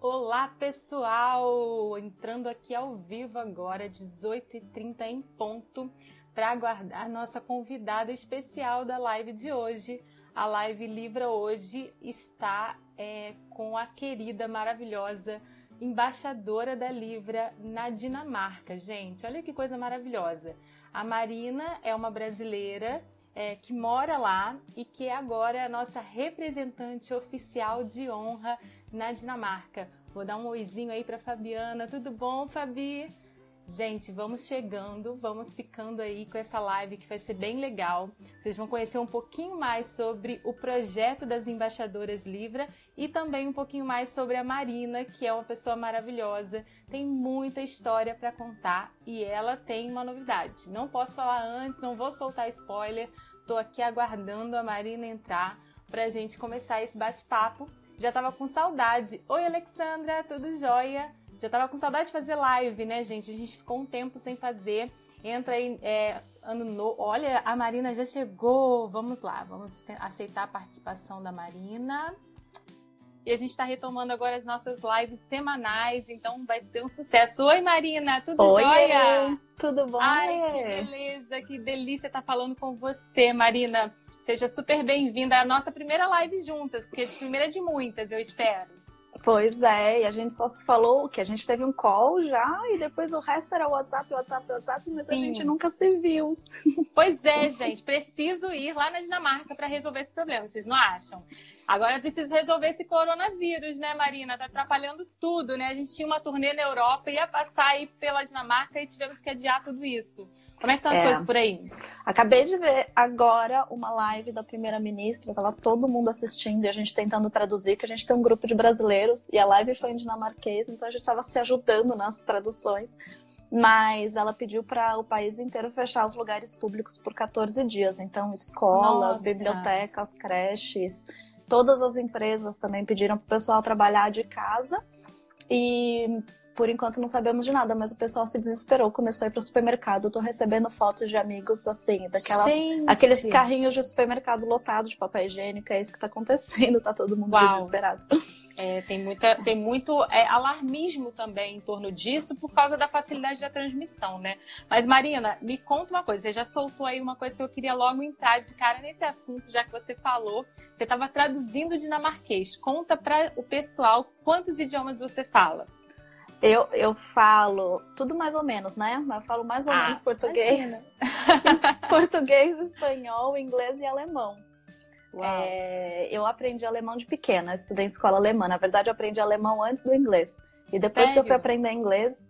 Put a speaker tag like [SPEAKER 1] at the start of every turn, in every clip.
[SPEAKER 1] Olá, pessoal! Entrando aqui ao vivo agora, 18h30 em ponto, para aguardar nossa convidada especial da live de hoje. A live Livra hoje está é, com a querida, maravilhosa embaixadora da Livra na Dinamarca. Gente, olha que coisa maravilhosa. A Marina é uma brasileira é, que mora lá e que é agora a nossa representante oficial de honra na Dinamarca. Vou dar um oizinho aí para Fabiana. Tudo bom, Fabi? Gente, vamos chegando, vamos ficando aí com essa live que vai ser bem legal. Vocês vão conhecer um pouquinho mais sobre o projeto das embaixadoras Livra e também um pouquinho mais sobre a Marina, que é uma pessoa maravilhosa, tem muita história para contar e ela tem uma novidade. Não posso falar antes, não vou soltar spoiler. Tô aqui aguardando a Marina entrar para a gente começar esse bate-papo. Já tava com saudade. Oi, Alexandra, tudo jóia? Já tava com saudade de fazer live, né, gente? A gente ficou um tempo sem fazer. Entra aí, é, ano novo. Olha, a Marina já chegou. Vamos lá, vamos aceitar a participação da Marina. E a gente está retomando agora as nossas lives semanais, então vai ser um sucesso. Oi, Marina, tudo
[SPEAKER 2] Oi,
[SPEAKER 1] jóia?
[SPEAKER 2] Tudo bom?
[SPEAKER 1] Ai, que beleza, que delícia estar tá falando com você, Marina. Seja super bem-vinda à nossa primeira live juntas, porque a primeira de muitas, eu espero.
[SPEAKER 2] Pois é, e a gente só se falou que a gente teve um call já e depois o resto era WhatsApp, WhatsApp, WhatsApp, mas Sim. a gente nunca se viu.
[SPEAKER 1] Pois é, gente, preciso ir lá na Dinamarca para resolver esse problema, vocês não acham? Agora eu preciso resolver esse coronavírus, né, Marina? Tá atrapalhando tudo, né? A gente tinha uma turnê na Europa, ia passar aí pela Dinamarca e tivemos que adiar tudo isso. Como é que estão as é. coisas por aí?
[SPEAKER 2] Acabei de ver agora uma live da primeira-ministra, tava todo mundo assistindo e a gente tentando traduzir, que a gente tem um grupo de brasileiros e a live foi em dinamarquês, então a gente estava se ajudando nas traduções. Mas ela pediu para o país inteiro fechar os lugares públicos por 14 dias. Então, escolas, Nossa. bibliotecas, creches, todas as empresas também pediram para o pessoal trabalhar de casa. E por enquanto não sabemos de nada, mas o pessoal se desesperou, começou a ir pro supermercado. Eu tô recebendo fotos de amigos assim, daquelas Gente. aqueles carrinhos de supermercado lotados de papel higiênico, é isso que tá acontecendo, tá todo mundo Uau. desesperado.
[SPEAKER 1] É, tem, muita, tem muito é, alarmismo também em torno disso por causa da facilidade da transmissão, né? Mas, Marina, me conta uma coisa. Você já soltou aí uma coisa que eu queria logo entrar de cara nesse assunto, já que você falou. Você estava traduzindo dinamarquês. Conta para o pessoal quantos idiomas você fala.
[SPEAKER 2] Eu, eu falo tudo mais ou menos, né? Eu falo mais ou ah, menos português. português, espanhol, inglês e alemão. É, eu aprendi alemão de pequena, estudei em escola alemã. Na verdade, eu aprendi alemão antes do inglês. E depois Sério? que eu fui aprender inglês,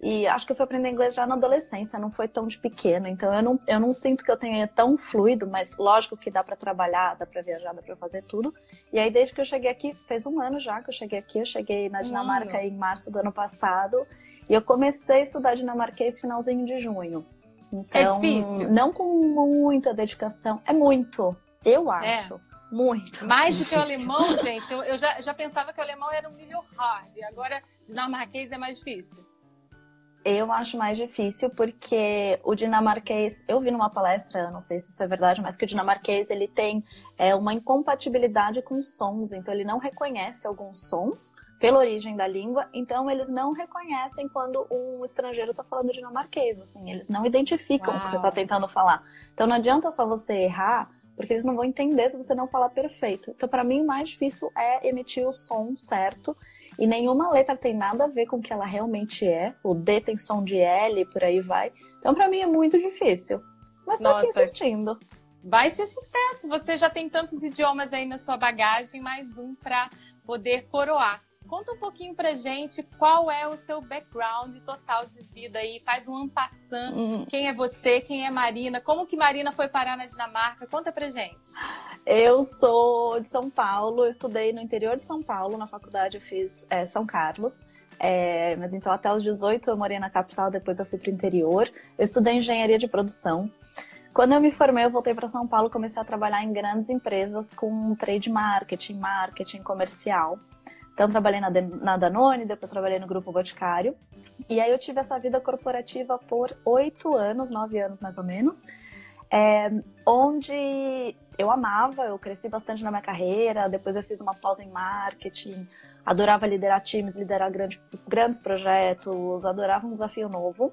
[SPEAKER 2] e acho que eu fui aprender inglês já na adolescência, não foi tão de pequeno. Então eu não, eu não sinto que eu tenha tão fluido, mas lógico que dá para trabalhar, dá para viajar, dá para fazer tudo. E aí desde que eu cheguei aqui, fez um ano já que eu cheguei aqui, eu cheguei na Dinamarca em março do ano passado. E eu comecei a estudar dinamarquês finalzinho de junho.
[SPEAKER 1] Então, é difícil.
[SPEAKER 2] Não com muita dedicação, é muito, eu é. acho. É. Muito.
[SPEAKER 1] Mais do que o alemão, gente. Eu, eu já, já pensava que o alemão era um nível hard. Agora, dinamarquês é mais difícil.
[SPEAKER 2] Eu acho mais difícil porque o dinamarquês, eu vi numa palestra, não sei se isso é verdade, mas que o dinamarquês ele tem é, uma incompatibilidade com sons, então ele não reconhece alguns sons pela origem da língua, então eles não reconhecem quando um estrangeiro está falando dinamarquês, assim, eles não identificam Uau. o que você está tentando falar. Então não adianta só você errar, porque eles não vão entender se você não falar perfeito. Então para mim o mais difícil é emitir o som certo e nenhuma letra tem nada a ver com o que ela realmente é. O D tem som de L, por aí vai. Então, para mim, é muito difícil. Mas tô Nossa. aqui assistindo.
[SPEAKER 1] Vai ser sucesso. Você já tem tantos idiomas aí na sua bagagem, mais um para poder coroar. Conta um pouquinho pra gente qual é o seu background total de vida aí. Faz um ampassant. Uhum. Quem é você? Quem é Marina? Como que Marina foi parar na Dinamarca? Conta pra gente.
[SPEAKER 2] Eu sou de São Paulo, eu estudei no interior de São Paulo, na faculdade eu fiz é, São Carlos. É, mas então até os 18 eu morei na capital, depois eu fui para o interior. Eu estudei engenharia de produção. Quando eu me formei, eu voltei para São Paulo, comecei a trabalhar em grandes empresas com trade marketing, marketing comercial. Então, trabalhei na, na Danone, depois trabalhei no Grupo Boticário. E aí eu tive essa vida corporativa por oito anos, nove anos mais ou menos, é, onde eu amava, eu cresci bastante na minha carreira, depois eu fiz uma pausa em marketing, adorava liderar times, liderar grande, grandes projetos, adorava um desafio novo.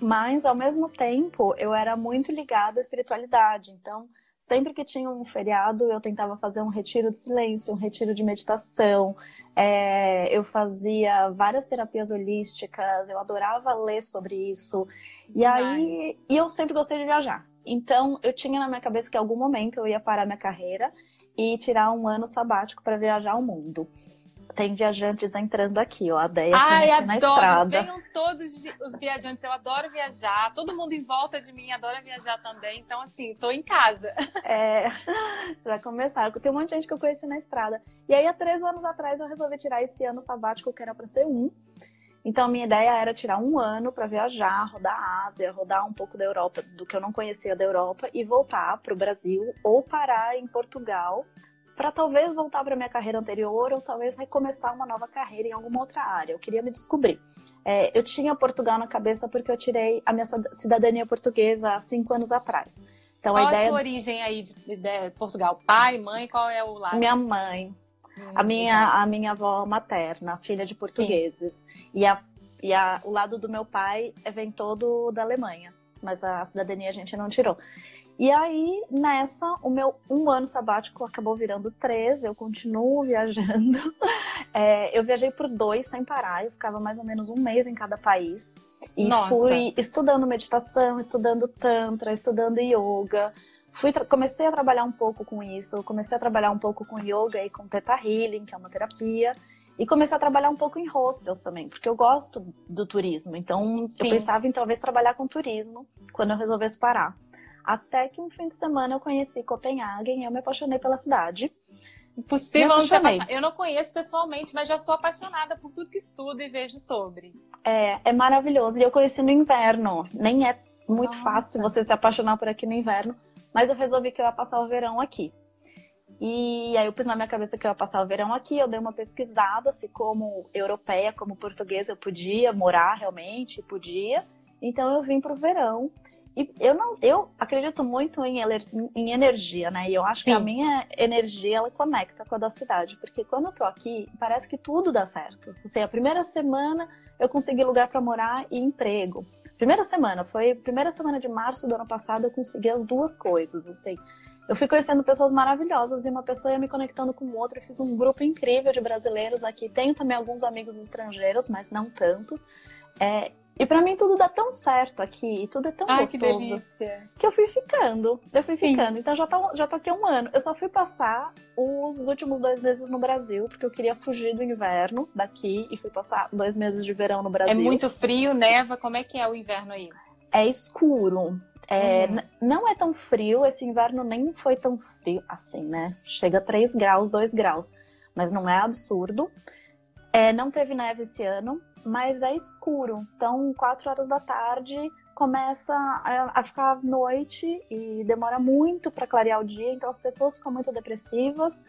[SPEAKER 2] Mas, ao mesmo tempo, eu era muito ligada à espiritualidade. Então, sempre que tinha um feriado, eu tentava fazer um retiro de silêncio, um retiro de meditação. É, eu fazia várias terapias holísticas, eu adorava ler sobre isso. Demais. E aí, e eu sempre gostei de viajar. Então, eu tinha na minha cabeça que em algum momento eu ia parar minha carreira e tirar um ano sabático para viajar o mundo tem viajantes entrando aqui, ó. A Deia
[SPEAKER 1] Ai,
[SPEAKER 2] adoro.
[SPEAKER 1] na
[SPEAKER 2] estrada.
[SPEAKER 1] Venham todos os viajantes, eu adoro viajar. Todo mundo em volta de mim adora viajar também. Então, assim, estou em casa.
[SPEAKER 2] É, já começaram. Tem um monte de gente que eu conheci na estrada. E aí, há três anos atrás, eu resolvi tirar esse ano sabático, que era para ser um. Então, minha ideia era tirar um ano para viajar, rodar a Ásia, rodar um pouco da Europa, do que eu não conhecia da Europa, e voltar para o Brasil ou parar em Portugal para talvez voltar para minha carreira anterior ou talvez recomeçar uma nova carreira em alguma outra área. Eu queria me descobrir. É, eu tinha Portugal na cabeça porque eu tirei a minha cidadania portuguesa há cinco anos atrás.
[SPEAKER 1] Então, qual a, ideia... a sua origem aí de, de, Portugal? Pai, mãe, qual é o lado?
[SPEAKER 2] Minha mãe. Hum, a, minha, a minha avó materna, filha de portugueses. E, a, e a, o lado do meu pai vem todo da Alemanha. Mas a cidadania a gente não tirou. E aí, nessa, o meu um ano sabático acabou virando três, eu continuo viajando. É, eu viajei por dois sem parar, eu ficava mais ou menos um mês em cada país. E Nossa. fui estudando meditação, estudando tantra, estudando yoga. Fui comecei a trabalhar um pouco com isso, comecei a trabalhar um pouco com yoga e com Theta Healing, que é uma terapia. E comecei a trabalhar um pouco em hostels também, porque eu gosto do turismo. Então, Sim. eu pensava em talvez trabalhar com turismo quando eu resolvesse parar. Até que um fim de semana eu conheci Copenhague e eu me apaixonei pela cidade.
[SPEAKER 1] Impossível não se apaixonar. Eu não conheço pessoalmente, mas já sou apaixonada por tudo que estudo e vejo sobre.
[SPEAKER 2] É, é maravilhoso. E eu conheci no inverno. Nem é muito Nossa. fácil você se apaixonar por aqui no inverno, mas eu resolvi que eu ia passar o verão aqui. E aí eu pus na minha cabeça que eu ia passar o verão aqui, eu dei uma pesquisada se como europeia, como portuguesa eu podia morar realmente, podia. Então eu vim para o verão e eu não, eu acredito muito em, em energia, né? E eu acho Sim. que a minha energia ela conecta com a da cidade, porque quando eu tô aqui, parece que tudo dá certo. Assim, a primeira semana eu consegui lugar para morar e emprego. Primeira semana, foi primeira semana de março do ano passado, eu consegui as duas coisas, assim. Eu fui conhecendo pessoas maravilhosas e uma pessoa ia me conectando com outra. Eu fiz um grupo incrível de brasileiros aqui. Tenho também alguns amigos estrangeiros, mas não tanto. É, e para mim tudo dá tão certo aqui, tudo é tão
[SPEAKER 1] Ai,
[SPEAKER 2] gostoso. Que, que, eu fui ficando. Eu fui ficando. Sim. Então já tô, já tô aqui um ano. Eu só fui passar os últimos dois meses no Brasil, porque eu queria fugir do inverno daqui e fui passar dois meses de verão no Brasil.
[SPEAKER 1] É muito frio, neva. Como é que é o inverno aí?
[SPEAKER 2] É escuro. É, uhum. Não é tão frio, esse inverno nem foi tão frio assim, né? Chega a 3 graus, 2 graus. Mas não é absurdo. É, não teve neve esse ano, mas é escuro. Então, 4 horas da tarde começa a, ficar noite e demora muito para clarear o dia, então as pessoas ficam muito depressivas.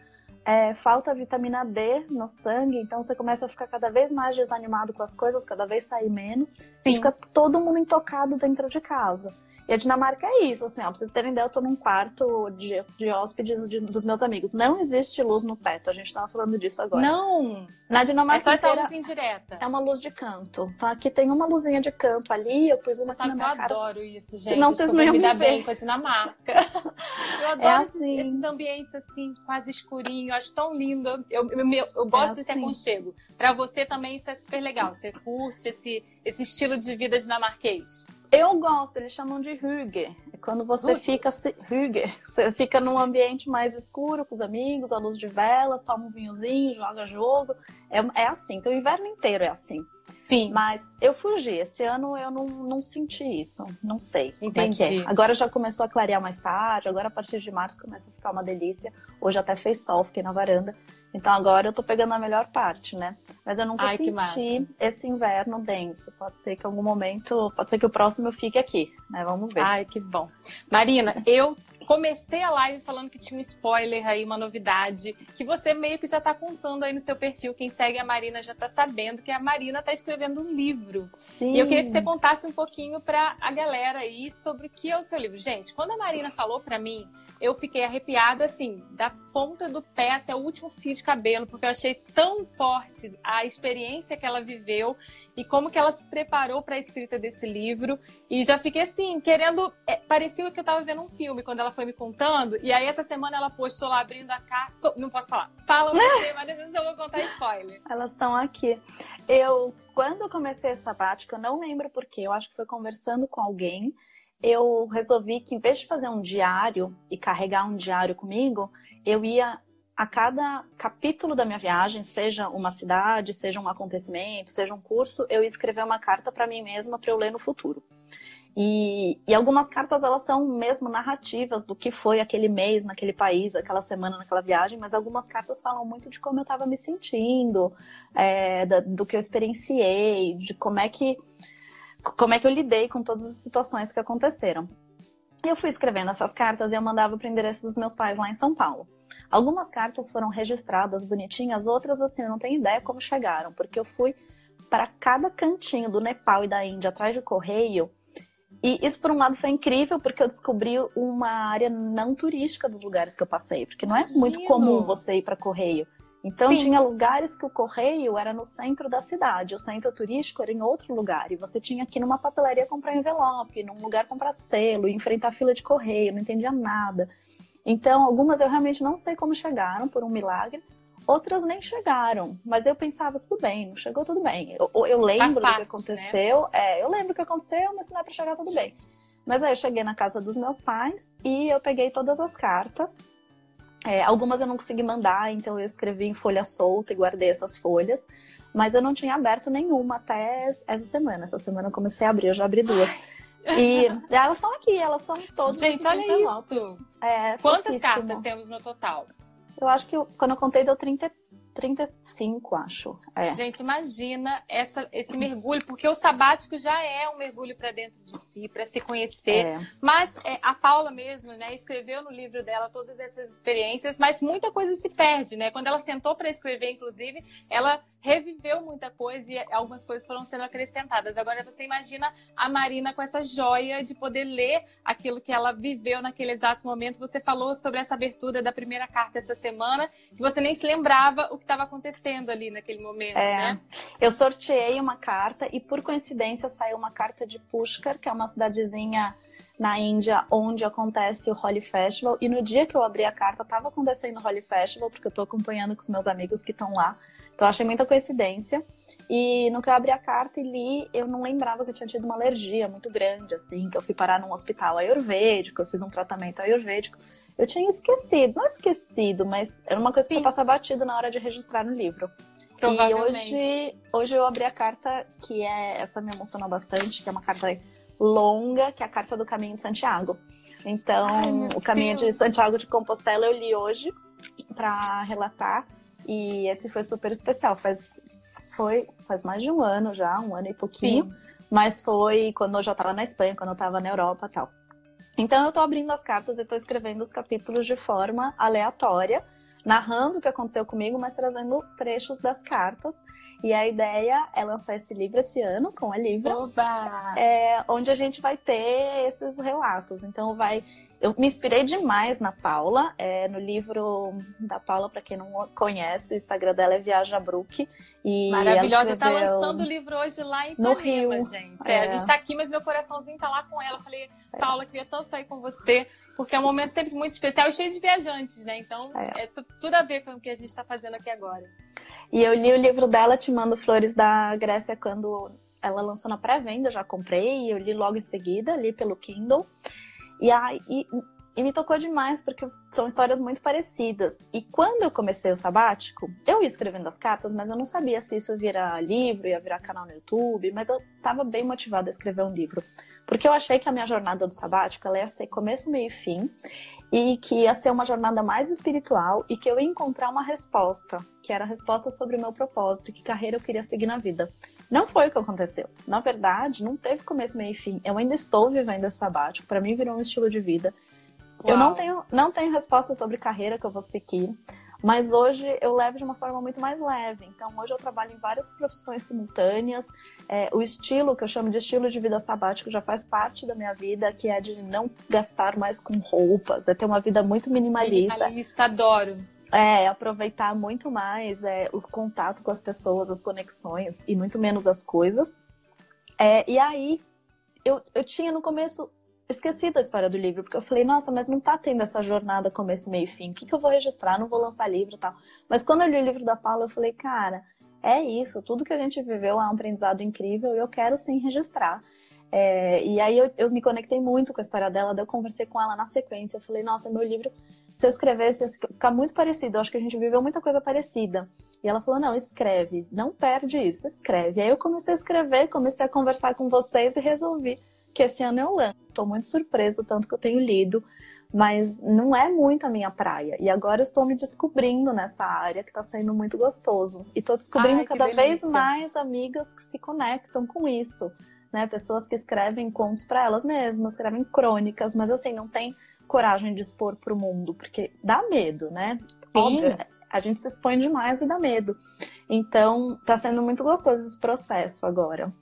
[SPEAKER 2] É, falta vitamina D no sangue, então você começa a ficar cada vez mais desanimado com as coisas, cada vez sair menos, Sim. e fica todo mundo intocado dentro de casa. E a Dinamarca é isso, assim, ó, pra vocês terem ideia, eu tô num quarto de, de hóspedes de, dos meus amigos. Não existe luz no teto, a gente tava falando disso agora.
[SPEAKER 1] Não!
[SPEAKER 2] Na Dinamarca
[SPEAKER 1] é só essa luz indireta.
[SPEAKER 2] É uma luz de canto. Então aqui tem uma luzinha de canto ali, eu pus uma aqui
[SPEAKER 1] Sabe
[SPEAKER 2] na minha
[SPEAKER 1] eu
[SPEAKER 2] cara.
[SPEAKER 1] Eu adoro isso, gente.
[SPEAKER 2] Senão vocês não iam me ver.
[SPEAKER 1] bem com a Dinamarca. eu adoro é assim. esses, esses, ambientes assim, quase escurinho, acho tão lindo. Eu, eu, eu, eu gosto é desse assim. aconchego. Pra você também isso é super legal. Você curte esse, esse estilo de vida dinamarquês?
[SPEAKER 2] Eu gosto, eles chamam de hygge. É quando você fica hygge, você fica num ambiente mais escuro com os amigos, à luz de velas, toma um vinhozinho, joga jogo. É, é assim, então o inverno inteiro é assim.
[SPEAKER 1] Sim.
[SPEAKER 2] Mas eu fugi. Esse ano eu não, não senti isso. Não sei
[SPEAKER 1] Entendi.
[SPEAKER 2] como é que é. Agora já começou a clarear mais tarde. Agora a partir de março começa a ficar uma delícia. Hoje até fez sol, fiquei na varanda. Então agora eu tô pegando a melhor parte, né? Mas eu nunca Ai, senti esse inverno denso. Pode ser que em algum momento, pode ser que o próximo eu fique aqui, né? Vamos ver.
[SPEAKER 1] Ai, que bom. Marina, eu comecei a live falando que tinha um spoiler aí, uma novidade, que você meio que já tá contando aí no seu perfil. Quem segue a Marina já tá sabendo que a Marina tá escrevendo um livro. Sim. E eu queria que você contasse um pouquinho pra a galera aí sobre o que é o seu livro. Gente, quando a Marina falou pra mim, eu fiquei arrepiada, assim, da ponta do pé até o último fio de cabelo, porque eu achei tão forte a experiência que ela viveu e como que ela se preparou para a escrita desse livro. E já fiquei assim, querendo. É, parecia que eu estava vendo um filme quando ela foi me contando. E aí essa semana ela postou lá abrindo a carta. Não posso falar. Fala você, mas às vezes eu vou contar spoiler.
[SPEAKER 2] Elas estão aqui. Eu, quando eu comecei essa sabática, eu não lembro porquê. Eu acho que foi conversando com alguém. Eu resolvi que em vez de fazer um diário e carregar um diário comigo, eu ia a cada capítulo da minha viagem, seja uma cidade, seja um acontecimento, seja um curso, eu escrever uma carta para mim mesma para eu ler no futuro. E, e, algumas cartas elas são mesmo narrativas do que foi aquele mês naquele país, aquela semana naquela viagem, mas algumas cartas falam muito de como eu estava me sentindo, é, da, do que eu experienciei, de como é que como é que eu lidei com todas as situações que aconteceram. Eu fui escrevendo essas cartas e eu mandava para o endereço dos meus pais lá em São Paulo. Algumas cartas foram registradas bonitinhas, outras assim, eu não tenho ideia como chegaram, porque eu fui para cada cantinho do Nepal e da Índia atrás de correio. E isso, por um lado, foi incrível, porque eu descobri uma área não turística dos lugares que eu passei, porque não é Imagino. muito comum você ir para correio. Então Sim. tinha lugares que o correio era no centro da cidade, o centro turístico era em outro lugar. E você tinha que ir numa papelaria comprar envelope, num lugar comprar selo, enfrentar fila de correio, não entendia nada. Então, algumas eu realmente não sei como chegaram, por um milagre. Outras nem chegaram, mas eu pensava, tudo bem, não chegou, tudo bem. Eu, eu lembro parte, do que aconteceu, né? é, eu lembro o que aconteceu, mas se não é pra chegar, tudo bem. Mas aí eu cheguei na casa dos meus pais e eu peguei todas as cartas é, algumas eu não consegui mandar, então eu escrevi em folha solta e guardei essas folhas. Mas eu não tinha aberto nenhuma até essa semana. Essa semana eu comecei a abrir, eu já abri duas. E elas estão aqui, elas são todas.
[SPEAKER 1] Gente, olha isso! É, Quantas cartas temos no total?
[SPEAKER 2] Eu acho que eu, quando eu contei deu 30, 35, acho. É.
[SPEAKER 1] Gente, imagina essa, esse mergulho, porque o sabático já é um mergulho para dentro de si, para se conhecer. É. Mas é, a Paula mesmo, né, escreveu no livro dela todas essas experiências, mas muita coisa se perde, né? Quando ela sentou para escrever, inclusive, ela reviveu muita coisa e algumas coisas foram sendo acrescentadas. Agora você imagina a Marina com essa joia de poder ler aquilo que ela viveu naquele exato momento. Você falou sobre essa abertura da primeira carta essa semana, que você nem se lembrava o que estava acontecendo ali naquele momento, é, né?
[SPEAKER 2] Eu sorteei uma carta e por coincidência saiu uma carta de Pushkar, que é uma cidadezinha na Índia, onde acontece o Holly Festival. E no dia que eu abri a carta, estava acontecendo o Holly Festival, porque eu estou acompanhando com os meus amigos que estão lá. Então achei muita coincidência. E no que eu abri a carta e li, eu não lembrava que eu tinha tido uma alergia muito grande, assim, que eu fui parar num hospital ayurvédico, eu fiz um tratamento ayurvédico. Eu tinha esquecido, não esquecido, mas era uma coisa Sim. que eu passava batido na hora de registrar no livro. E hoje, hoje eu abri a carta, que é essa me emocionou bastante, que é uma carta longa, que é a carta do Caminho de Santiago. Então, Ai, o Caminho Deus. de Santiago de Compostela eu li hoje para relatar. E esse foi super especial. Faz, foi, faz mais de um ano já, um ano e pouquinho. Sim. Mas foi quando eu já estava na Espanha, quando eu estava na Europa tal. Então eu estou abrindo as cartas e estou escrevendo os capítulos de forma aleatória, narrando o que aconteceu comigo, mas trazendo trechos das cartas. E a ideia é lançar esse livro esse ano, com a Livra, é, onde a gente vai ter esses relatos. Então vai eu me inspirei demais na Paula, é, no livro da Paula, para quem não conhece, o Instagram dela é Viaja Brook.
[SPEAKER 1] E Maravilhosa, escreveu... tá lançando o livro hoje lá em no Rio, gente. É. É, a gente tá aqui, mas meu coraçãozinho tá lá com ela. Eu falei. Paula, queria tanto estar aí com você, porque é um momento sempre muito especial e cheio de viajantes, né? Então, é, é tudo a ver com o que a gente está fazendo aqui agora.
[SPEAKER 2] E eu li o livro dela, Te Mando Flores da Grécia, quando ela lançou na pré-venda, já comprei, e eu li logo em seguida, li pelo Kindle. E, aí, e, e me tocou demais, porque são histórias muito parecidas. E quando eu comecei o sabático, eu ia escrevendo as cartas, mas eu não sabia se isso virar livro, ia virar canal no YouTube, mas eu estava bem motivada a escrever um livro. Porque eu achei que a minha jornada do sabático ela ia ser começo, meio e fim, e que ia ser uma jornada mais espiritual e que eu ia encontrar uma resposta, que era a resposta sobre o meu propósito e que carreira eu queria seguir na vida. Não foi o que aconteceu. Na verdade, não teve começo, meio e fim. Eu ainda estou vivendo esse sabático. Para mim, virou um estilo de vida. Uau. Eu não tenho, não tenho resposta sobre carreira que eu vou seguir. Mas hoje eu levo de uma forma muito mais leve. Então, hoje eu trabalho em várias profissões simultâneas. É, o estilo, que eu chamo de estilo de vida sabático, já faz parte da minha vida, que é de não gastar mais com roupas, é ter uma vida muito minimalista.
[SPEAKER 1] Minimalista, adoro.
[SPEAKER 2] É, aproveitar muito mais é, o contato com as pessoas, as conexões, e muito menos as coisas. É, e aí, eu, eu tinha no começo esqueci da história do livro, porque eu falei, nossa, mas não tá tendo essa jornada começo, meio e fim. O que, que eu vou registrar? Não vou lançar livro e tal. Mas quando eu li o livro da Paula, eu falei, cara, é isso. Tudo que a gente viveu é um aprendizado incrível e eu quero sim registrar. É, e aí eu, eu, me conectei muito com a história dela, daí eu conversei com ela na sequência. Eu falei, nossa, meu livro, se eu escrevesse, ia ficar muito parecido. Eu acho que a gente viveu muita coisa parecida. E ela falou, não, escreve, não perde isso, escreve. Aí eu comecei a escrever, comecei a conversar com vocês e resolvi que esse ano eu lanço. Estou muito surpresa, tanto que eu tenho lido, mas não é muito a minha praia. E agora estou me descobrindo nessa área que está sendo muito gostoso. E estou descobrindo Ai, cada delícia. vez mais amigas que se conectam com isso. Né? Pessoas que escrevem contos para elas mesmas, escrevem crônicas, mas assim, não tem coragem de expor para o mundo, porque dá medo, né? Óbvio, a gente se expõe demais e dá medo. Então, está sendo muito gostoso esse processo agora.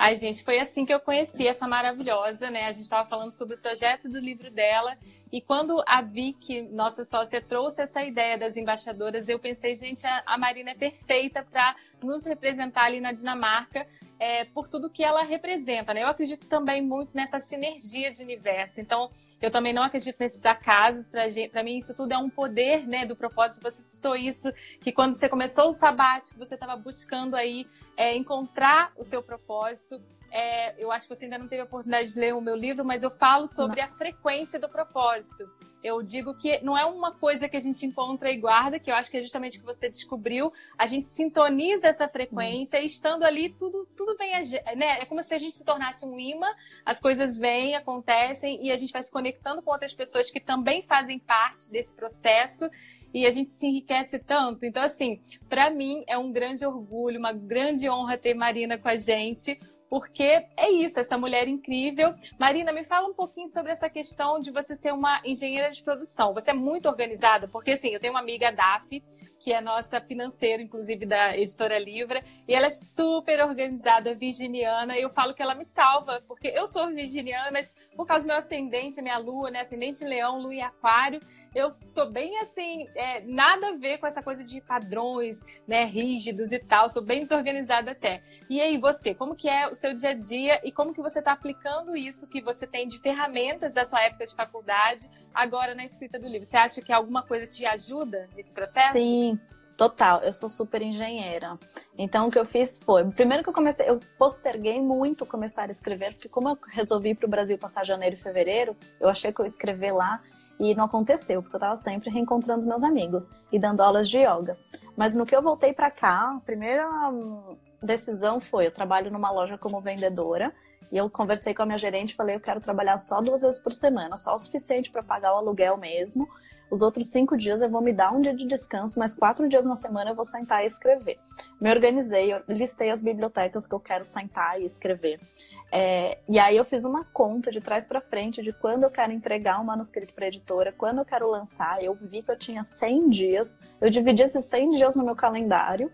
[SPEAKER 1] Ai, gente, foi assim que eu conheci essa maravilhosa, né? A gente estava falando sobre o projeto do livro dela. E quando a Vicky, nossa sócia, trouxe essa ideia das embaixadoras, eu pensei, gente, a Marina é perfeita para nos representar ali na Dinamarca é, por tudo que ela representa. Né? Eu acredito também muito nessa sinergia de universo. Então, eu também não acredito nesses acasos. Para mim, isso tudo é um poder né, do propósito. Você citou isso, que quando você começou o sabático, você estava buscando aí é, encontrar o seu propósito. É, eu acho que você ainda não teve a oportunidade de ler o meu livro, mas eu falo sobre não. a frequência do propósito. Eu digo que não é uma coisa que a gente encontra e guarda, que eu acho que é justamente o que você descobriu. A gente sintoniza essa frequência hum. e estando ali, tudo, tudo vem. Né? É como se a gente se tornasse um imã, as coisas vêm, acontecem e a gente vai se conectando com outras pessoas que também fazem parte desse processo e a gente se enriquece tanto. Então, assim, para mim é um grande orgulho, uma grande honra ter Marina com a gente porque é isso, essa mulher incrível. Marina, me fala um pouquinho sobre essa questão de você ser uma engenheira de produção. Você é muito organizada, porque assim, eu tenho uma amiga, Daf, que é nossa financeira, inclusive da editora Livra, e ela é super organizada, virginiana. Eu falo que ela me salva, porque eu sou virginiana por causa do meu ascendente, minha lua, né? Ascendente leão, lua e aquário eu sou bem assim, é, nada a ver com essa coisa de padrões, né, rígidos e tal, sou bem desorganizada até. E aí, você, como que é o seu dia a dia e como que você está aplicando isso que você tem de ferramentas da sua época de faculdade agora na escrita do livro? Você acha que alguma coisa te ajuda nesse processo?
[SPEAKER 2] Sim. Total, eu sou super engenheira. Então o que eu fiz foi, primeiro que eu comecei, eu posterguei muito começar a escrever, porque como eu resolvi ir para o Brasil passar janeiro e fevereiro, eu achei que eu escrever lá e não aconteceu, porque eu estava sempre reencontrando os meus amigos e dando aulas de yoga. Mas no que eu voltei para cá, a primeira hum, decisão foi: eu trabalho numa loja como vendedora. E eu conversei com a minha gerente e falei: eu quero trabalhar só duas vezes por semana, só o suficiente para pagar o aluguel mesmo. Os outros cinco dias eu vou me dar um dia de descanso, mas quatro dias na semana eu vou sentar e escrever. Me organizei, listei as bibliotecas que eu quero sentar e escrever. É, e aí eu fiz uma conta de trás para frente de quando eu quero entregar um manuscrito para editora, quando eu quero lançar. Eu vi que eu tinha 100 dias, eu dividi esses 100 dias no meu calendário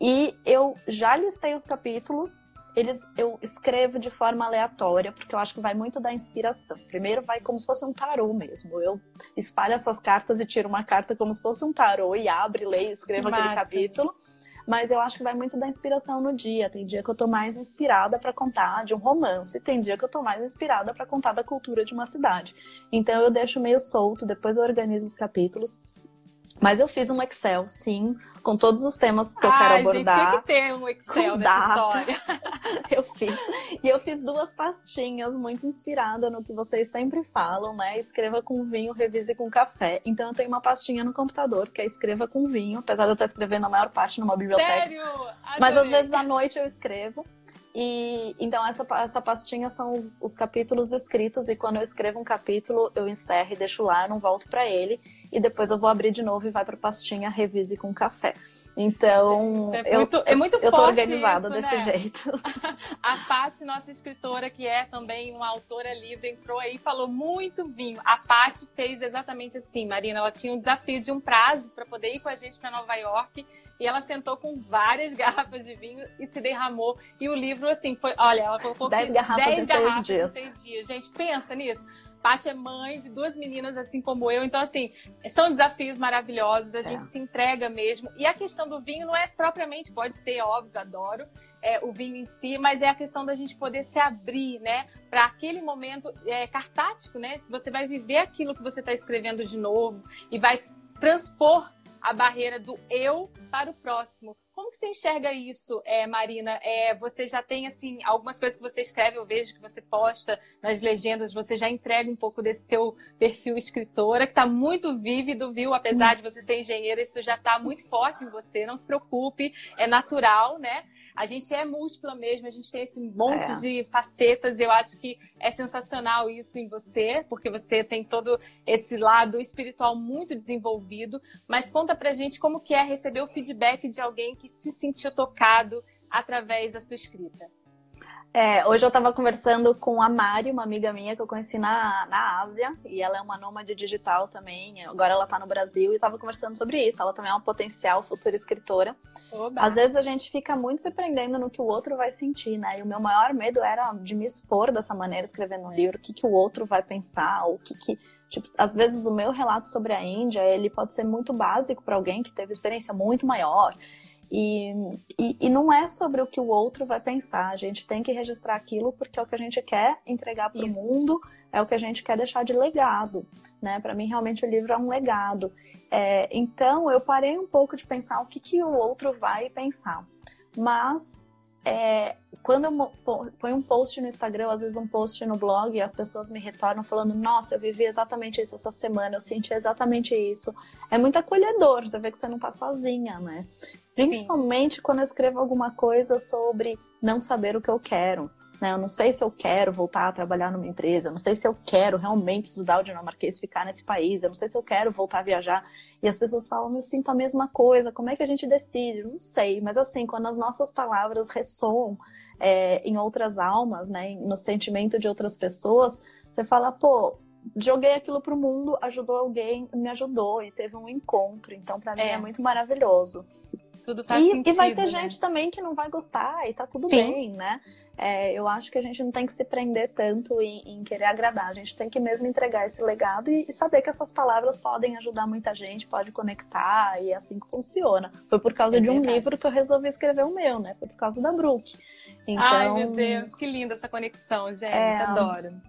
[SPEAKER 2] e eu já listei os capítulos. Eles, eu escrevo de forma aleatória, porque eu acho que vai muito da inspiração. Primeiro vai como se fosse um tarô mesmo. Eu espalho essas cartas e tiro uma carta como se fosse um tarô e abro, leio, escrevo aquele capítulo mas eu acho que vai muito da inspiração no dia. Tem dia que eu tô mais inspirada para contar de um romance, tem dia que eu tô mais inspirada para contar da cultura de uma cidade. Então eu deixo meio solto, depois eu organizo os capítulos. Mas eu fiz um Excel, sim, com todos os temas que eu quero abordar.
[SPEAKER 1] Gente, tinha que ter um Excel nessa história.
[SPEAKER 2] eu fiz. E eu fiz duas pastinhas muito inspirada no que vocês sempre falam, né? Escreva com vinho, revise com café. Então eu tenho uma pastinha no computador que é escreva com vinho, apesar de eu estar escrevendo a maior parte numa biblioteca.
[SPEAKER 1] Sério?
[SPEAKER 2] Mas às vezes à noite eu escrevo. E então essa, essa pastinha são os, os, capítulos escritos e quando eu escrevo um capítulo eu encerro e deixo lá, eu não volto para ele e depois eu vou abrir de novo e vai para pastinha revise com café. Então,
[SPEAKER 1] é muito, eu, é muito
[SPEAKER 2] eu tô organizada isso, desse né? jeito.
[SPEAKER 1] A Paty, nossa escritora, que é também uma autora livre, entrou aí e falou muito vinho. A Paty fez exatamente assim, Marina. Ela tinha um desafio de um prazo para poder ir com a gente para Nova York e ela sentou com várias garrafas de vinho e se derramou. E o livro, assim, foi. Olha, ela colocou
[SPEAKER 2] 10 garrafas, dez
[SPEAKER 1] em, garrafas
[SPEAKER 2] seis dias.
[SPEAKER 1] em seis dias. Gente, pensa nisso. Paty é mãe de duas meninas, assim como eu. Então, assim, são desafios maravilhosos. A é. gente se entrega mesmo. E a questão do vinho não é propriamente, pode ser, óbvio, adoro. É, o vinho em si, mas é a questão da gente poder se abrir, né, para aquele momento é, cartático, né? Você vai viver aquilo que você está escrevendo de novo e vai transpor a barreira do eu para o próximo. Como que você enxerga isso, é, Marina? É, você já tem assim algumas coisas que você escreve, eu vejo que você posta nas legendas, você já entrega um pouco desse seu perfil escritora, que está muito vívido, viu? Apesar de você ser engenheira, isso já está muito forte em você. Não se preocupe, é natural, né? A gente é múltipla mesmo, a gente tem esse monte é. de facetas. Eu acho que é sensacional isso em você, porque você tem todo esse lado espiritual muito desenvolvido. Mas conta pra gente como que é receber o feedback de alguém que se sentiu tocado através da sua escrita.
[SPEAKER 2] É, hoje eu estava conversando com a Mari, uma amiga minha que eu conheci na, na Ásia, e ela é uma nômade digital também. Agora ela está no Brasil e estava conversando sobre isso. Ela também é uma potencial futura escritora. Oba. Às vezes a gente fica muito se prendendo no que o outro vai sentir, né? E o meu maior medo era de me expor dessa maneira, escrevendo um livro, o que, que o outro vai pensar, o que, que Tipo, às vezes o meu relato sobre a Índia, ele pode ser muito básico para alguém que teve experiência muito maior. E, e, e, não é sobre o que o outro vai pensar. A gente tem que registrar aquilo porque é o que a gente quer entregar para o mundo, é o que a gente quer deixar de legado. Né? Para mim, realmente, o livro é um legado. É, então, eu parei um pouco de pensar o que, que o outro vai pensar. Mas, é, quando eu ponho um post no Instagram, às vezes um post no blog, e as pessoas me retornam falando: Nossa, eu vivi exatamente isso essa semana, eu senti exatamente isso. É muito acolhedor, você vê que você não está sozinha, né? Principalmente Sim. quando eu escrevo alguma coisa sobre não saber o que eu quero. Né? Eu não sei se eu quero voltar a trabalhar numa empresa, eu não sei se eu quero realmente estudar o dinamarquês, ficar nesse país, eu não sei se eu quero voltar a viajar. E as pessoas falam, eu sinto a mesma coisa, como é que a gente decide? Não sei, mas assim, quando as nossas palavras ressoam é, em outras almas, né, no sentimento de outras pessoas, você fala, pô, joguei aquilo pro mundo, ajudou alguém, me ajudou e teve um encontro. Então, para mim é. é muito maravilhoso.
[SPEAKER 1] Tudo faz
[SPEAKER 2] e,
[SPEAKER 1] sentido,
[SPEAKER 2] e vai ter
[SPEAKER 1] né?
[SPEAKER 2] gente também que não vai gostar e tá tudo Sim. bem, né? É, eu acho que a gente não tem que se prender tanto em, em, querer agradar. A gente tem que mesmo entregar esse legado e, e, saber que essas palavras podem ajudar muita gente, pode conectar e é assim que funciona. Foi por causa é de um verdade. livro que eu resolvi escrever o meu, né? Foi por causa da Brooke.
[SPEAKER 1] Então, Ai, meu Deus, que linda essa conexão, gente. É, adoro.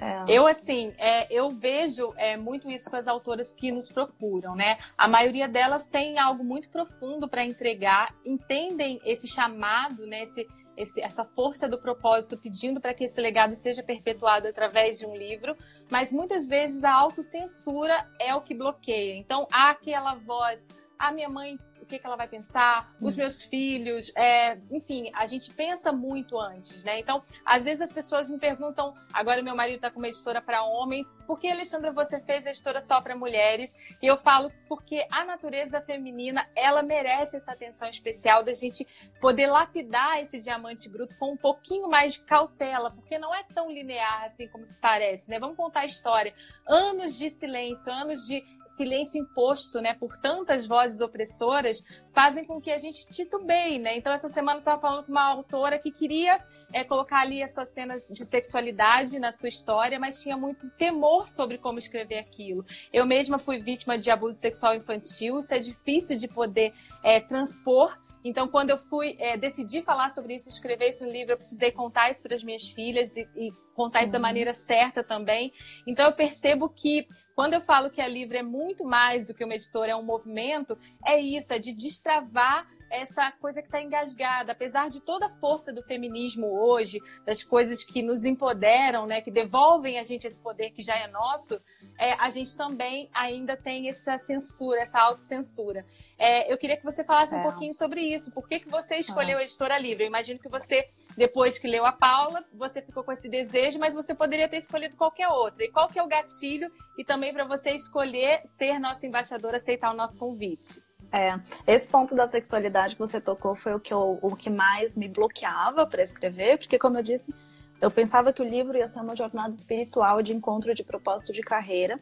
[SPEAKER 1] É. Eu, assim, é, eu vejo é, muito isso com as autoras que nos procuram, né? A maioria delas tem algo muito profundo para entregar, entendem esse chamado, né? Esse, esse, essa força do propósito pedindo para que esse legado seja perpetuado através de um livro, mas muitas vezes a autocensura é o que bloqueia. Então, há aquela voz, a minha mãe que, que ela vai pensar, os hum. meus filhos, é, enfim, a gente pensa muito antes, né? Então, às vezes as pessoas me perguntam, agora meu marido está com uma editora para homens, por que, Alexandra, você fez a editora só para mulheres? E eu falo porque a natureza feminina, ela merece essa atenção especial da gente poder lapidar esse diamante bruto com um pouquinho mais de cautela, porque não é tão linear assim como se parece, né? Vamos contar a história. Anos de silêncio, anos de silêncio imposto, né, por tantas vozes opressoras, fazem com que a gente titubeie, né? Então, essa semana eu estava falando com uma autora que queria é, colocar ali as suas cenas de sexualidade na sua história, mas tinha muito temor sobre como escrever aquilo. Eu mesma fui vítima de abuso sexual infantil, isso é difícil de poder é, transpor então, quando eu fui é, decidir falar sobre isso, escrever isso no livro, eu precisei contar isso para as minhas filhas e, e contar isso da uhum. maneira certa também. Então, eu percebo que quando eu falo que a livro é muito mais do que uma editora, é um movimento, é isso, é de destravar essa coisa que está engasgada, apesar de toda a força do feminismo hoje, das coisas que nos empoderam, né, que devolvem a gente esse poder que já é nosso, é, a gente também ainda tem essa censura, essa autocensura. É, eu queria que você falasse é. um pouquinho sobre isso. Por que, que você escolheu a editora livre? Eu imagino que você, depois que leu a Paula, você ficou com esse desejo, mas você poderia ter escolhido qualquer outra. E qual que é o gatilho? E também para você escolher ser nossa embaixadora, aceitar o nosso convite.
[SPEAKER 2] É, esse ponto da sexualidade que você tocou foi o que, eu, o que mais me bloqueava para escrever, porque, como eu disse, eu pensava que o livro ia ser uma jornada espiritual de encontro de propósito de carreira,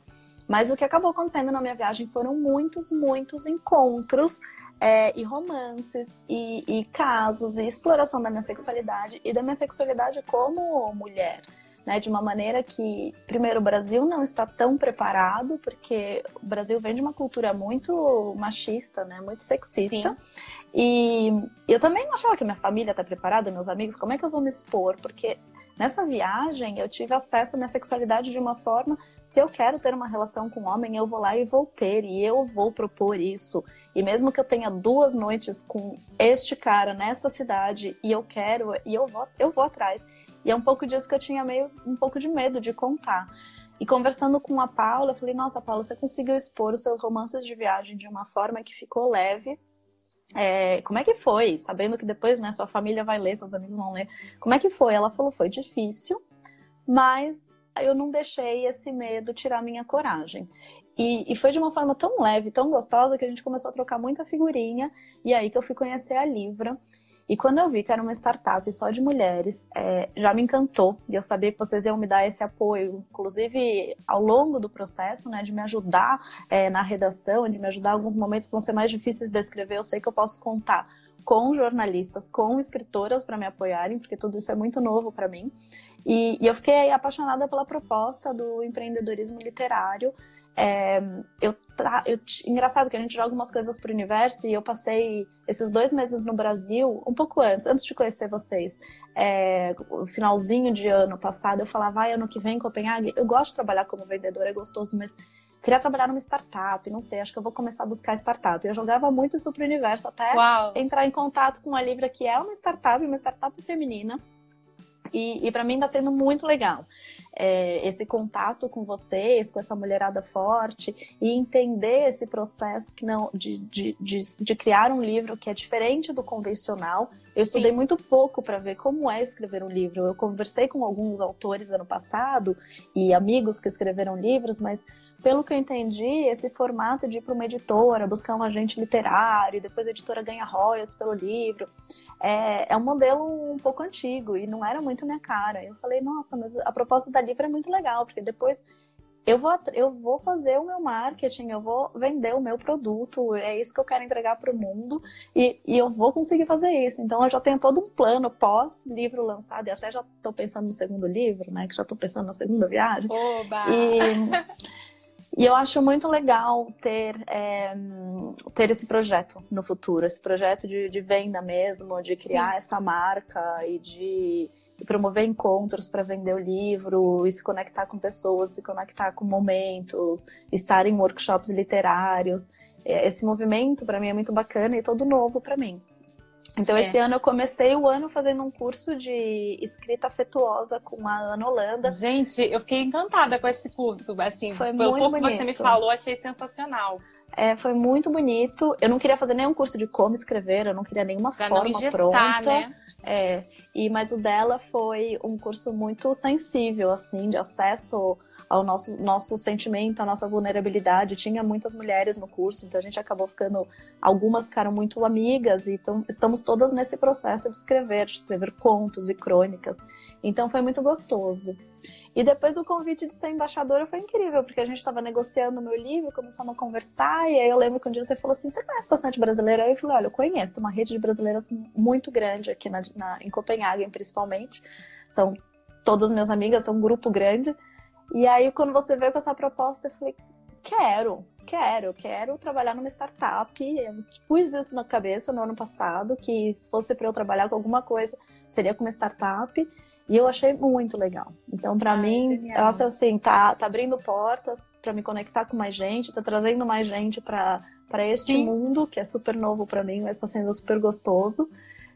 [SPEAKER 2] mas o que acabou acontecendo na minha viagem foram muitos, muitos encontros é, e romances e, e casos e exploração da minha sexualidade e da minha sexualidade como mulher. Né, de uma maneira que, primeiro, o Brasil não está tão preparado, porque o Brasil vem de uma cultura muito machista, né, muito sexista. Sim. E eu também não achava que minha família está preparada, meus amigos, como é que eu vou me expor? Porque nessa viagem eu tive acesso à minha sexualidade de uma forma, se eu quero ter uma relação com um homem, eu vou lá e vou ter, e eu vou propor isso. E mesmo que eu tenha duas noites com este cara nesta cidade e eu quero, e eu vou, eu vou atrás. E é um pouco disso que eu tinha meio um pouco de medo de contar. E conversando com a Paula, eu falei: "Nossa, Paula, você conseguiu expor os seus romances de viagem de uma forma que ficou leve. É, como é que foi? Sabendo que depois, né, sua família vai ler, seus amigos vão ler. Como é que foi?" Ela falou: "Foi difícil, mas eu não deixei esse medo tirar minha coragem. E, e, foi de uma forma tão leve, tão gostosa, que a gente começou a trocar muita figurinha. E aí que eu fui conhecer a Livra. E quando eu vi que era uma startup só de mulheres, é, já me encantou. E eu sabia que vocês iam me dar esse apoio, inclusive ao longo do processo, né, de me ajudar é, na redação, de me ajudar em alguns momentos que vão ser mais difíceis de escrever. Eu sei que eu posso contar com jornalistas, com escritoras para me apoiarem, porque tudo isso é muito novo para mim. E, e, eu fiquei apaixonada pela proposta do empreendedorismo literário. É, eu, eu, engraçado que a gente joga umas coisas para o universo e eu passei esses dois meses no Brasil, um pouco antes, antes de conhecer vocês. É, o finalzinho de ano passado, eu falava, vai, ano que vem em Copenhague. Eu gosto de trabalhar como vendedora, é gostoso, mas queria trabalhar numa startup, não sei, acho que eu vou começar a buscar startup. Eu jogava muito isso pro universo até Uau. entrar em contato com a Libra, que é uma startup, uma startup feminina. E, e para mim está sendo muito legal é, esse contato com vocês, com essa mulherada forte, e entender esse processo que não de, de, de, de criar um livro que é diferente do convencional. Eu estudei Sim. muito pouco para ver como é escrever um livro. Eu conversei com alguns autores ano passado e amigos que escreveram livros, mas pelo que eu entendi, esse formato de ir para uma editora, buscar um agente literário, depois a editora ganha royalties pelo livro, é, é um modelo um pouco antigo e não era muito minha cara. Eu falei, nossa, mas a proposta da Livra é muito legal, porque depois eu vou, eu vou fazer o meu marketing, eu vou vender o meu produto, é isso que eu quero entregar para o mundo e, e, eu vou conseguir fazer isso. Então eu já tenho todo um plano pós-livro lançado e até já estou pensando no segundo livro, né? Que já estou pensando na segunda viagem.
[SPEAKER 1] Oba!
[SPEAKER 2] E, e eu acho muito legal ter, é, ter esse projeto no futuro, esse projeto de, de venda mesmo, de criar Sim. essa marca e de promover encontros para vender o livro, e se conectar com pessoas, se conectar com momentos, estar em workshops literários. É, esse movimento para mim é muito bacana e todo novo para mim. Então, é. esse ano eu comecei o ano fazendo um curso de escrita afetuosa com a Ana Holanda.
[SPEAKER 1] Gente, eu fiquei encantada com esse curso. Assim, foi pelo muito pouco que você me falou, achei sensacional.
[SPEAKER 2] É, foi muito bonito. Eu não queria fazer nenhum curso de como escrever, eu não queria nenhuma pra forma
[SPEAKER 1] engessar,
[SPEAKER 2] pronta.
[SPEAKER 1] Né?
[SPEAKER 2] É, e, mas o dela foi um curso muito sensível, assim, de acesso ao nosso, nosso sentimento, à nossa vulnerabilidade. Tinha muitas mulheres no curso, então a gente acabou ficando. Algumas ficaram muito amigas, então estamos todas nesse processo de escrever, de escrever contos e crônicas. Então foi muito gostoso. E depois o convite de ser embaixadora foi incrível, porque a gente estava negociando meu livro, começamos a conversar, e aí eu lembro que um dia você falou assim: Você conhece bastante brasileiro? Aí eu falei: Olha, eu conheço, tem uma rede de brasileiras muito grande aqui na, na, em Copenhague, principalmente. São todas minhas amigas, são um grupo grande. E aí, quando você veio com essa proposta, eu falei, quero, quero, quero trabalhar numa startup. Eu pus isso na cabeça no ano passado, que se fosse para eu trabalhar com alguma coisa, seria com uma startup. E eu achei muito legal. Então, para mim, eu acho assim, tá, tá abrindo portas para me conectar com mais gente, tá trazendo mais gente para este Sim. mundo, que é super novo para mim, mas está sendo super gostoso.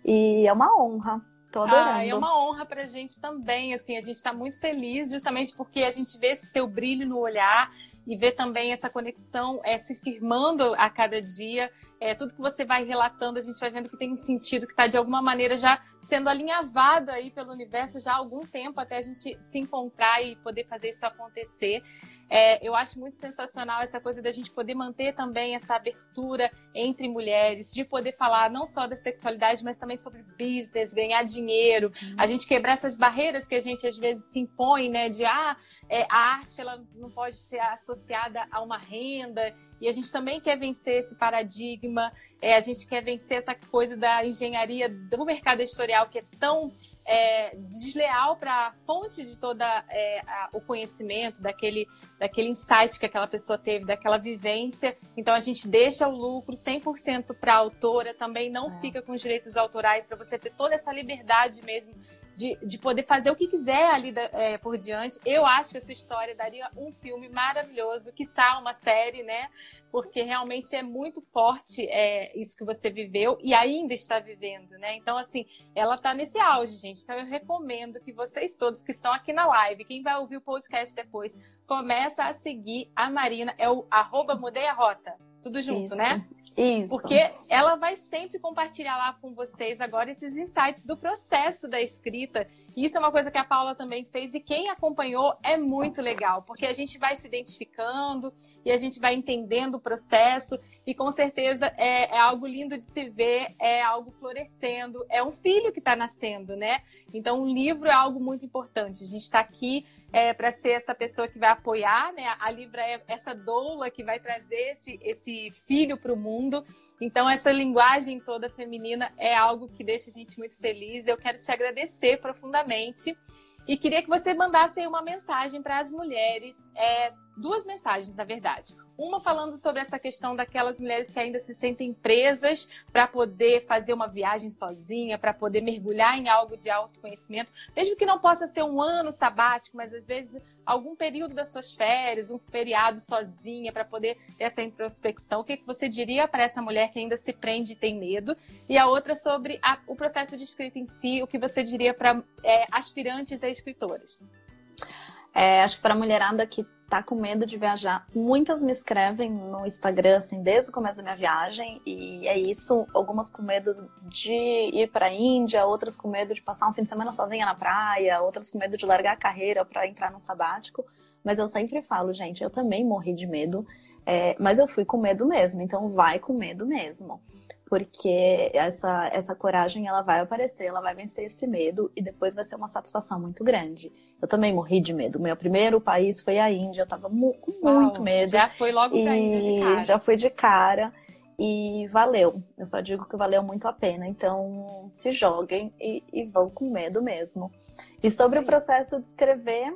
[SPEAKER 2] E é uma honra Tô adorando. Ah,
[SPEAKER 1] é uma honra pra gente também, assim, a gente tá muito feliz justamente porque a gente vê esse seu brilho no olhar e vê também essa conexão é, se firmando a cada dia. É, tudo que você vai relatando, a gente vai vendo que tem um sentido, que está de alguma maneira já sendo alinhavado aí pelo universo já há algum tempo até a gente se encontrar e poder fazer isso acontecer. É, eu acho muito sensacional essa coisa da gente poder manter também essa abertura entre mulheres, de poder falar não só da sexualidade, mas também sobre business, ganhar dinheiro, uhum. a gente quebrar essas barreiras que a gente às vezes se impõe, né? De ah, é, a arte ela não pode ser associada a uma renda. E a gente também quer vencer esse paradigma, é, a gente quer vencer essa coisa da engenharia do mercado editorial que é tão é, desleal para a fonte de toda é, o conhecimento, daquele, daquele insight que aquela pessoa teve, daquela vivência. Então a gente deixa o lucro 100% para a autora, também não é. fica com os direitos autorais para você ter toda essa liberdade mesmo de, de poder fazer o que quiser ali da, é, por diante. Eu acho que essa história daria um filme maravilhoso, que uma série, né? Porque realmente é muito forte é, isso que você viveu e ainda está vivendo, né? Então, assim, ela está nesse auge, gente. Então, eu recomendo que vocês todos que estão aqui na live, quem vai ouvir o podcast depois, começa a seguir a Marina. É o arroba Mudei a Rota. Tudo junto,
[SPEAKER 2] Isso.
[SPEAKER 1] né?
[SPEAKER 2] Isso.
[SPEAKER 1] Porque ela vai sempre compartilhar lá com vocês agora esses insights do processo da escrita. Isso é uma coisa que a Paula também fez e quem acompanhou é muito legal, porque a gente vai se identificando e a gente vai entendendo o processo e com certeza é, é algo lindo de se ver, é algo florescendo, é um filho que está nascendo, né? Então, um livro é algo muito importante. A gente está aqui é, para ser essa pessoa que vai apoiar, né? A Libra é essa doula que vai trazer esse, esse filho para o mundo. Então, essa linguagem toda feminina é algo que deixa a gente muito feliz. Eu quero te agradecer profundamente e queria que você mandasse uma mensagem para as mulheres, é, duas mensagens, na verdade. Uma falando sobre essa questão daquelas mulheres que ainda se sentem presas para poder fazer uma viagem sozinha, para poder mergulhar em algo de autoconhecimento, mesmo que não possa ser um ano sabático, mas às vezes algum período das suas férias, um feriado sozinha, para poder ter essa introspecção. O que, que você diria para essa mulher que ainda se prende e tem medo? E a outra sobre a, o processo de escrita em si, o que você diria para é, aspirantes a escritoras?
[SPEAKER 2] É, acho que para a mulherada que tá com medo de viajar, muitas me escrevem no Instagram, assim, desde o começo da minha viagem, e é isso. Algumas com medo de ir para a Índia, outras com medo de passar um fim de semana sozinha na praia, outras com medo de largar a carreira para entrar no sabático. Mas eu sempre falo, gente, eu também morri de medo, é, mas eu fui com medo mesmo, então vai com medo mesmo porque essa, essa coragem ela vai aparecer, ela vai vencer esse medo e depois vai ser uma satisfação muito grande. Eu também morri de medo. Meu primeiro país foi a Índia, eu tava mu com muito Uau, medo.
[SPEAKER 1] Já foi logo pra Índia de cara.
[SPEAKER 2] Já foi de cara e valeu. Eu só digo que valeu muito a pena. Então se joguem e, e vão com medo mesmo. E sobre Sim. o processo de escrever,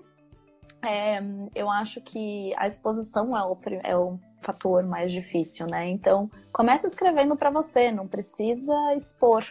[SPEAKER 2] é, eu acho que a exposição é o, é o fator mais difícil, né? Então, comece escrevendo para você, não precisa expor.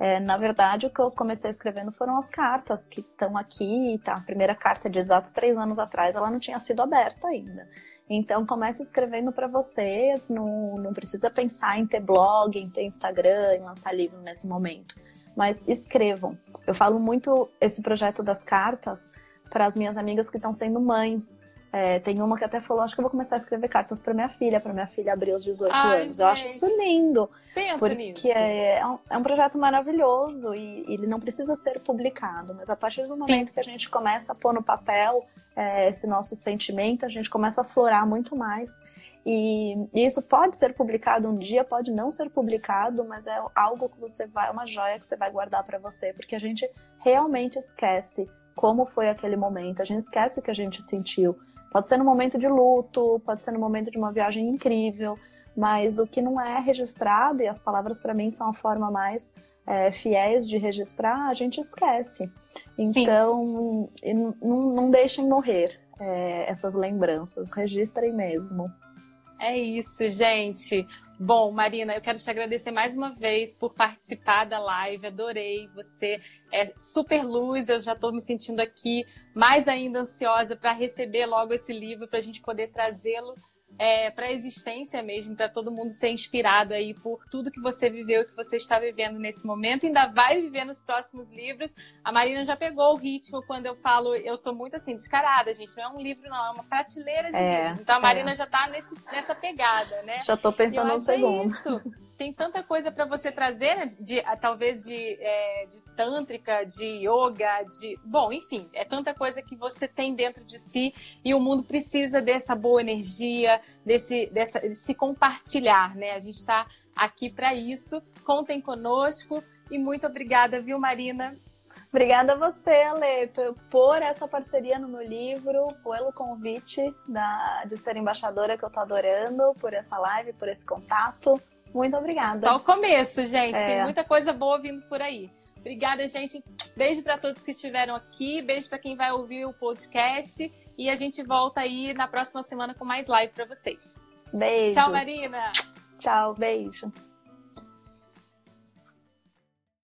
[SPEAKER 2] É, na verdade, o que eu comecei escrevendo foram as cartas que estão aqui, tá? A primeira carta de exatos três anos atrás, ela não tinha sido aberta ainda. Então, comece escrevendo para vocês, não, não precisa pensar em ter blog, em ter Instagram, em lançar livro nesse momento. Mas escrevam. Eu falo muito esse projeto das cartas para as minhas amigas que estão sendo mães, é, tem uma que até falou, acho que eu vou começar a escrever cartas para minha filha, para minha filha abrir os 18 Ai, anos. Gente. Eu acho isso lindo.
[SPEAKER 1] Pensa
[SPEAKER 2] porque
[SPEAKER 1] nisso.
[SPEAKER 2] É, é, um, é um projeto maravilhoso e, ele não precisa ser publicado, mas a partir do momento Sim. que a gente começa a pôr no papel é, esse nosso sentimento, a gente começa a florar muito mais. E, e, isso pode ser publicado um dia, pode não ser publicado, mas é algo que você vai, é uma joia que você vai guardar para você, porque a gente realmente esquece como foi aquele momento, a gente esquece o que a gente sentiu. Pode ser no momento de luto, pode ser no momento de uma viagem incrível, mas o que não é registrado, e as palavras para mim são a forma mais é, fiéis de registrar, a gente esquece. Então, não, não deixem morrer é, essas lembranças, registrem mesmo.
[SPEAKER 1] É isso, gente. Bom, Marina, eu quero te agradecer mais uma vez por participar da live. Adorei. Você é super luz. Eu já estou me sentindo aqui mais ainda ansiosa para receber logo esse livro para a gente poder trazê-lo é, para a existência mesmo, para todo mundo ser inspirado aí por tudo que você viveu e que você está vivendo nesse momento. Ainda vai viver nos próximos livros. A Marina já pegou o ritmo quando eu falo, eu sou muito assim, descarada, gente. Não é um livro, não, é uma prateleira de é, livros. Então a Marina é. já está nessa pegada, né?
[SPEAKER 2] Já estou pensando no
[SPEAKER 1] é
[SPEAKER 2] segundo.
[SPEAKER 1] Isso. tem tanta coisa para você trazer, né? De, talvez de, é, de tântrica, de yoga, de. Bom, enfim, é tanta coisa que você tem dentro de si e o mundo precisa dessa boa energia, desse, dessa, desse compartilhar, né? A gente está aqui para isso. Contem conosco e muito obrigada, viu, Marina?
[SPEAKER 2] Obrigada a você, Ale, por essa parceria no meu livro, pelo convite da, de ser embaixadora que eu tô adorando, por essa live, por esse contato. Muito obrigada.
[SPEAKER 1] Só o começo, gente. É. Tem muita coisa boa vindo por aí. Obrigada, gente. Beijo para todos que estiveram aqui. Beijo para quem vai ouvir o podcast. E a gente volta aí na próxima semana com mais live para vocês.
[SPEAKER 2] Beijo.
[SPEAKER 1] Tchau, Marina.
[SPEAKER 2] Tchau, beijo.